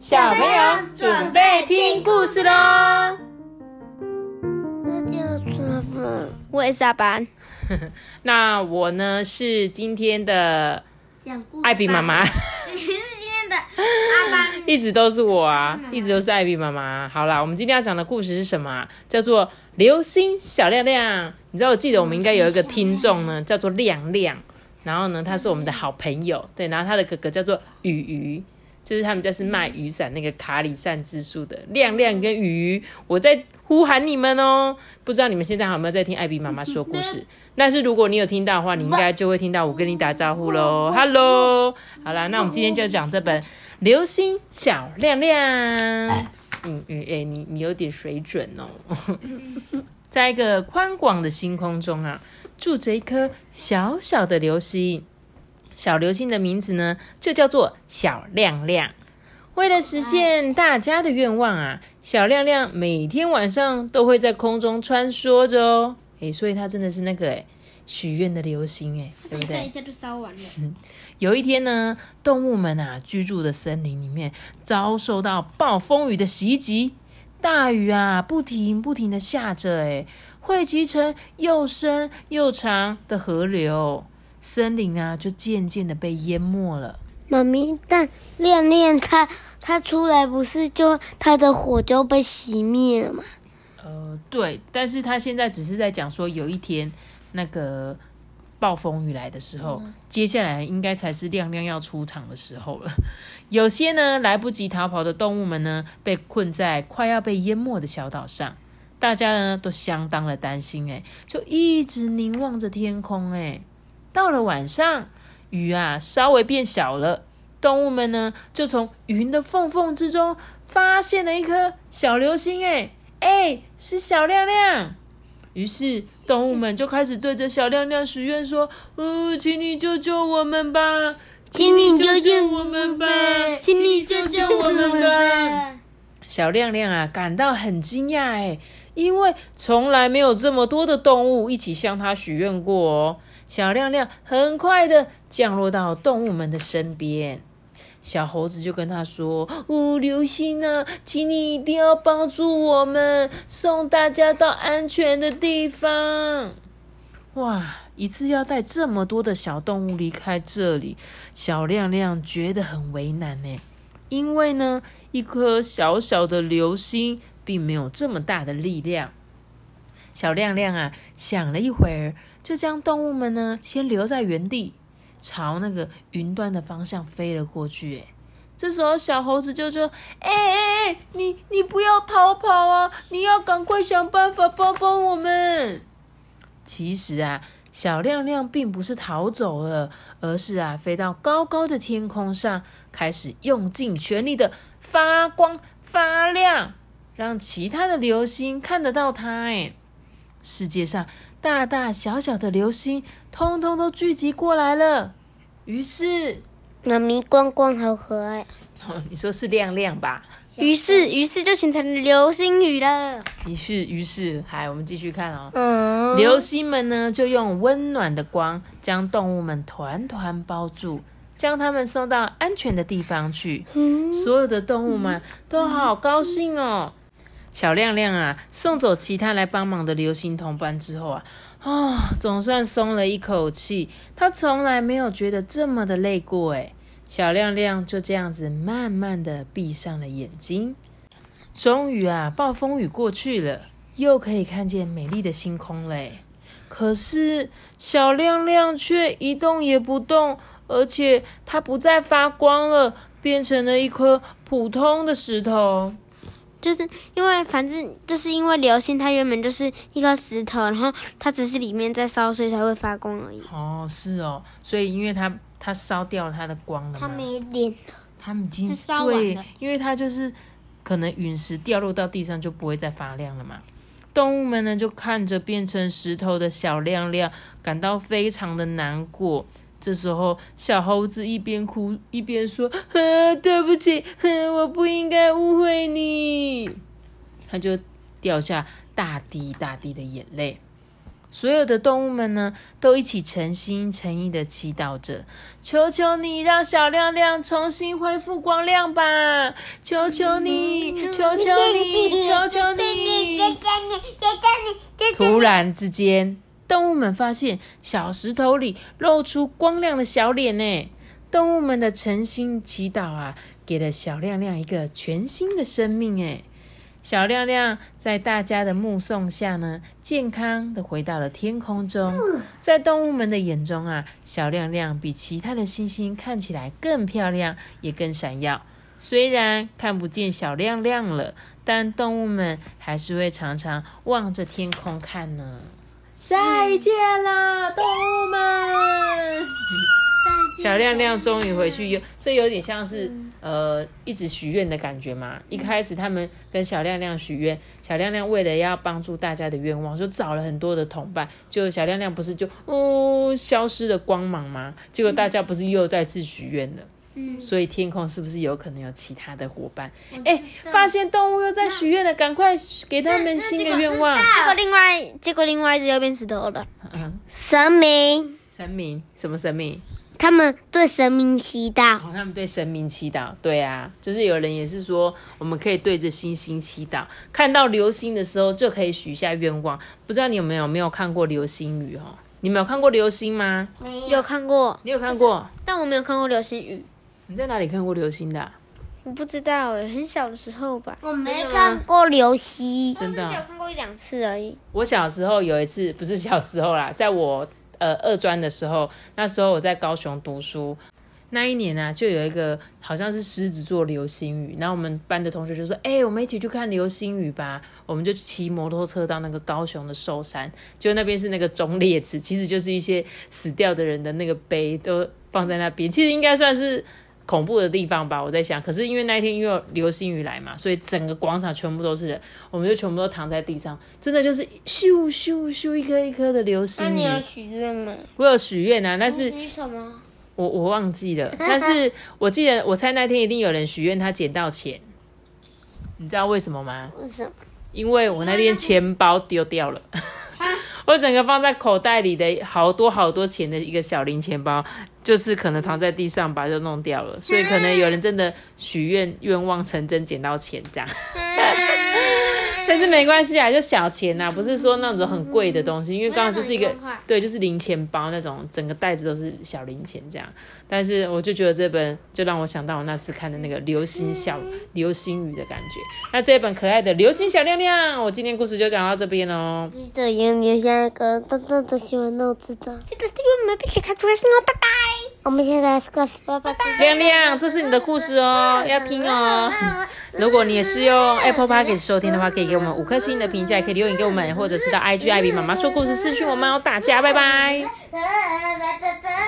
小朋友准备听故事喽。那叫什么？我也是阿班。那我呢是今天的讲故事。艾比妈妈，你 是今天的阿班。一直都是我啊，一直都是艾比妈妈。好啦，我们今天要讲的故事是什么啊？叫做《流星小亮亮》。你知道，我记得我们应该有一个听众呢，叫做亮亮。然后呢，他是我们的好朋友，对。然后他的哥哥叫做雨雨，就是他们家是卖雨伞那个卡里善之树的亮亮跟雨雨。我在呼喊你们哦，不知道你们现在有没有在听艾比妈妈说故事？但是如果你有听到的话，你应该就会听到我跟你打招呼喽，Hello。好啦，那我们今天就讲这本《流星小亮亮》。嗯嗯，哎，你你有点水准哦。在一个宽广的星空中啊。住着一颗小小的流星，小流星的名字呢，就叫做小亮亮。为了实现大家的愿望啊，小亮亮每天晚上都会在空中穿梭着哦。诶，所以它真的是那个诶许愿的流星诶，对不对？一下就烧完了。有一天呢，动物们啊居住的森林里面遭受到暴风雨的袭击，大雨啊不停不停的下着诶。汇集成又深又长的河流，森林啊，就渐渐的被淹没了。妈咪，但亮亮他他出来不是就他的火就被熄灭了吗？呃，对，但是他现在只是在讲说，有一天那个暴风雨来的时候，接下来应该才是亮亮要出场的时候了。有些呢来不及逃跑的动物们呢，被困在快要被淹没的小岛上。大家呢都相当的担心，哎，就一直凝望着天空，哎，到了晚上，雨啊稍微变小了，动物们呢就从云的缝缝之中发现了一颗小流星，哎，哎，是小亮亮。于是动物们就开始对着小亮亮许愿说：“哦，请你救救我们吧，请你救救我们吧，请你救救我们吧。”小亮亮啊感到很惊讶，哎。因为从来没有这么多的动物一起向他许愿过哦。小亮亮很快的降落到动物们的身边，小猴子就跟他说：“哦，流星啊，请你一定要帮助我们，送大家到安全的地方。”哇，一次要带这么多的小动物离开这里，小亮亮觉得很为难呢。因为呢，一颗小小的流星。并没有这么大的力量。小亮亮啊，想了一会儿，就将动物们呢先留在原地，朝那个云端的方向飞了过去。哎，这时候小猴子就说：“哎哎哎，你你不要逃跑啊！你要赶快想办法帮帮我们。”其实啊，小亮亮并不是逃走了，而是啊飞到高高的天空上，开始用尽全力的发光发亮。让其他的流星看得到它，哎，世界上大大小小的流星通通都聚集过来了。于是，妈咪光光好可爱。你说是亮亮吧？于是，于是就形成流星雨了。于是，于是，嗨，我们继续看哦。嗯，流星们呢，就用温暖的光将动物们团团包住。将它们送到安全的地方去。所有的动物们都好高兴哦。小亮亮啊，送走其他来帮忙的流星同伴之后啊，啊，总算松了一口气。他从来没有觉得这么的累过诶小亮亮就这样子慢慢的闭上了眼睛。终于啊，暴风雨过去了，又可以看见美丽的星空嘞。可是小亮亮却一动也不动，而且它不再发光了，变成了一颗普通的石头。就是因为反正就是因为流星，它原本就是一颗石头，然后它只是里面在烧，所以才会发光而已。哦，是哦，所以因为它它烧掉了它的光了它没电了，它已经烧完了，因为它就是可能陨石掉落到地上就不会再发亮了嘛。动物们呢就看着变成石头的小亮亮，感到非常的难过。这时候，小猴子一边哭一边说：“啊，对不起，我不应该误会你。”他就掉下大滴大滴的眼泪。所有的动物们呢，都一起诚心诚意的祈祷着：“求求你让小亮亮重新恢复光亮吧！求求你，求求你，求求你！” 突然之间，动物们发现小石头里露出光亮的小脸呢。动物们的诚心祈祷啊，给了小亮亮一个全新的生命哎。小亮亮在大家的目送下呢，健康的回到了天空中。在动物们的眼中啊，小亮亮比其他的星星看起来更漂亮，也更闪耀。虽然看不见小亮亮了，但动物们还是会常常望着天空看呢。再见啦，动物们！小亮亮终于回去，有这有点像是呃一直许愿的感觉嘛。一开始他们跟小亮亮许愿，小亮亮为了要帮助大家的愿望，就找了很多的同伴。就小亮亮不是就哦消失的光芒吗？结果大家不是又再次许愿了。嗯，所以天空是不是有可能有其他的伙伴？哎，发现动物又在许愿了，赶快给他们新的愿望。结果另外结果另外一只又变石头了。嗯，神明，神明，什么神明？他们对神明祈祷，他们对神明祈祷，对啊，就是有人也是说，我们可以对着星星祈祷，看到流星的时候就可以许下愿望。不知道你有没有没有看过流星雨哦？你没有看过流星吗？没有看过，你有看过？但我没有看过流星雨。你在哪里看过流星的？我不知道哎，很小的时候吧。我没看过流星，真的，只有看过一两次而已。我小时候有一次，不是小时候啦，在我。呃，二专的时候，那时候我在高雄读书，那一年呢，就有一个好像是狮子座流星雨，然后我们班的同学就说：“哎，我们一起去看流星雨吧。”我们就骑摩托车到那个高雄的寿山，就那边是那个忠烈祠，其实就是一些死掉的人的那个碑都放在那边，其实应该算是。恐怖的地方吧，我在想。可是因为那一天因为流星雨来嘛，所以整个广场全部都是人，我们就全部都躺在地上，真的就是咻咻咻一颗一颗的流星雨。那你有许愿吗？我有许愿啊，但是许什么？我我忘记了，但是我记得我猜那天一定有人许愿他捡到钱，你知道为什么吗？为什么？因为我那天钱包丢掉了。我整个放在口袋里的好多好多钱的一个小零钱包，就是可能躺在地上把，就弄掉了。所以可能有人真的许愿愿望成真，捡到钱这样。但是没关系啊，就小钱呐，不是说那种很贵的东西，因为刚刚就是一个对，就是零钱包那种，整个袋子都是小零钱这样。但是我就觉得这本就让我想到我那次看的那个流星小流星雨的感觉。那这一本可爱的流星小亮亮，我今天故事就讲到这边喽。记得要留下一个大大的喜欢哦，知道。记得订阅我们，并且开出来声哦，拜拜。我们现在是个爸爸。亮亮，这是你的故事哦，要听哦。如果你也是用 Apple Podcast 收听的话，可以给我们五颗星的评价，也可以留言给我们，或者是到 IG 艾比妈妈说故事私讯我们哦。大家拜拜。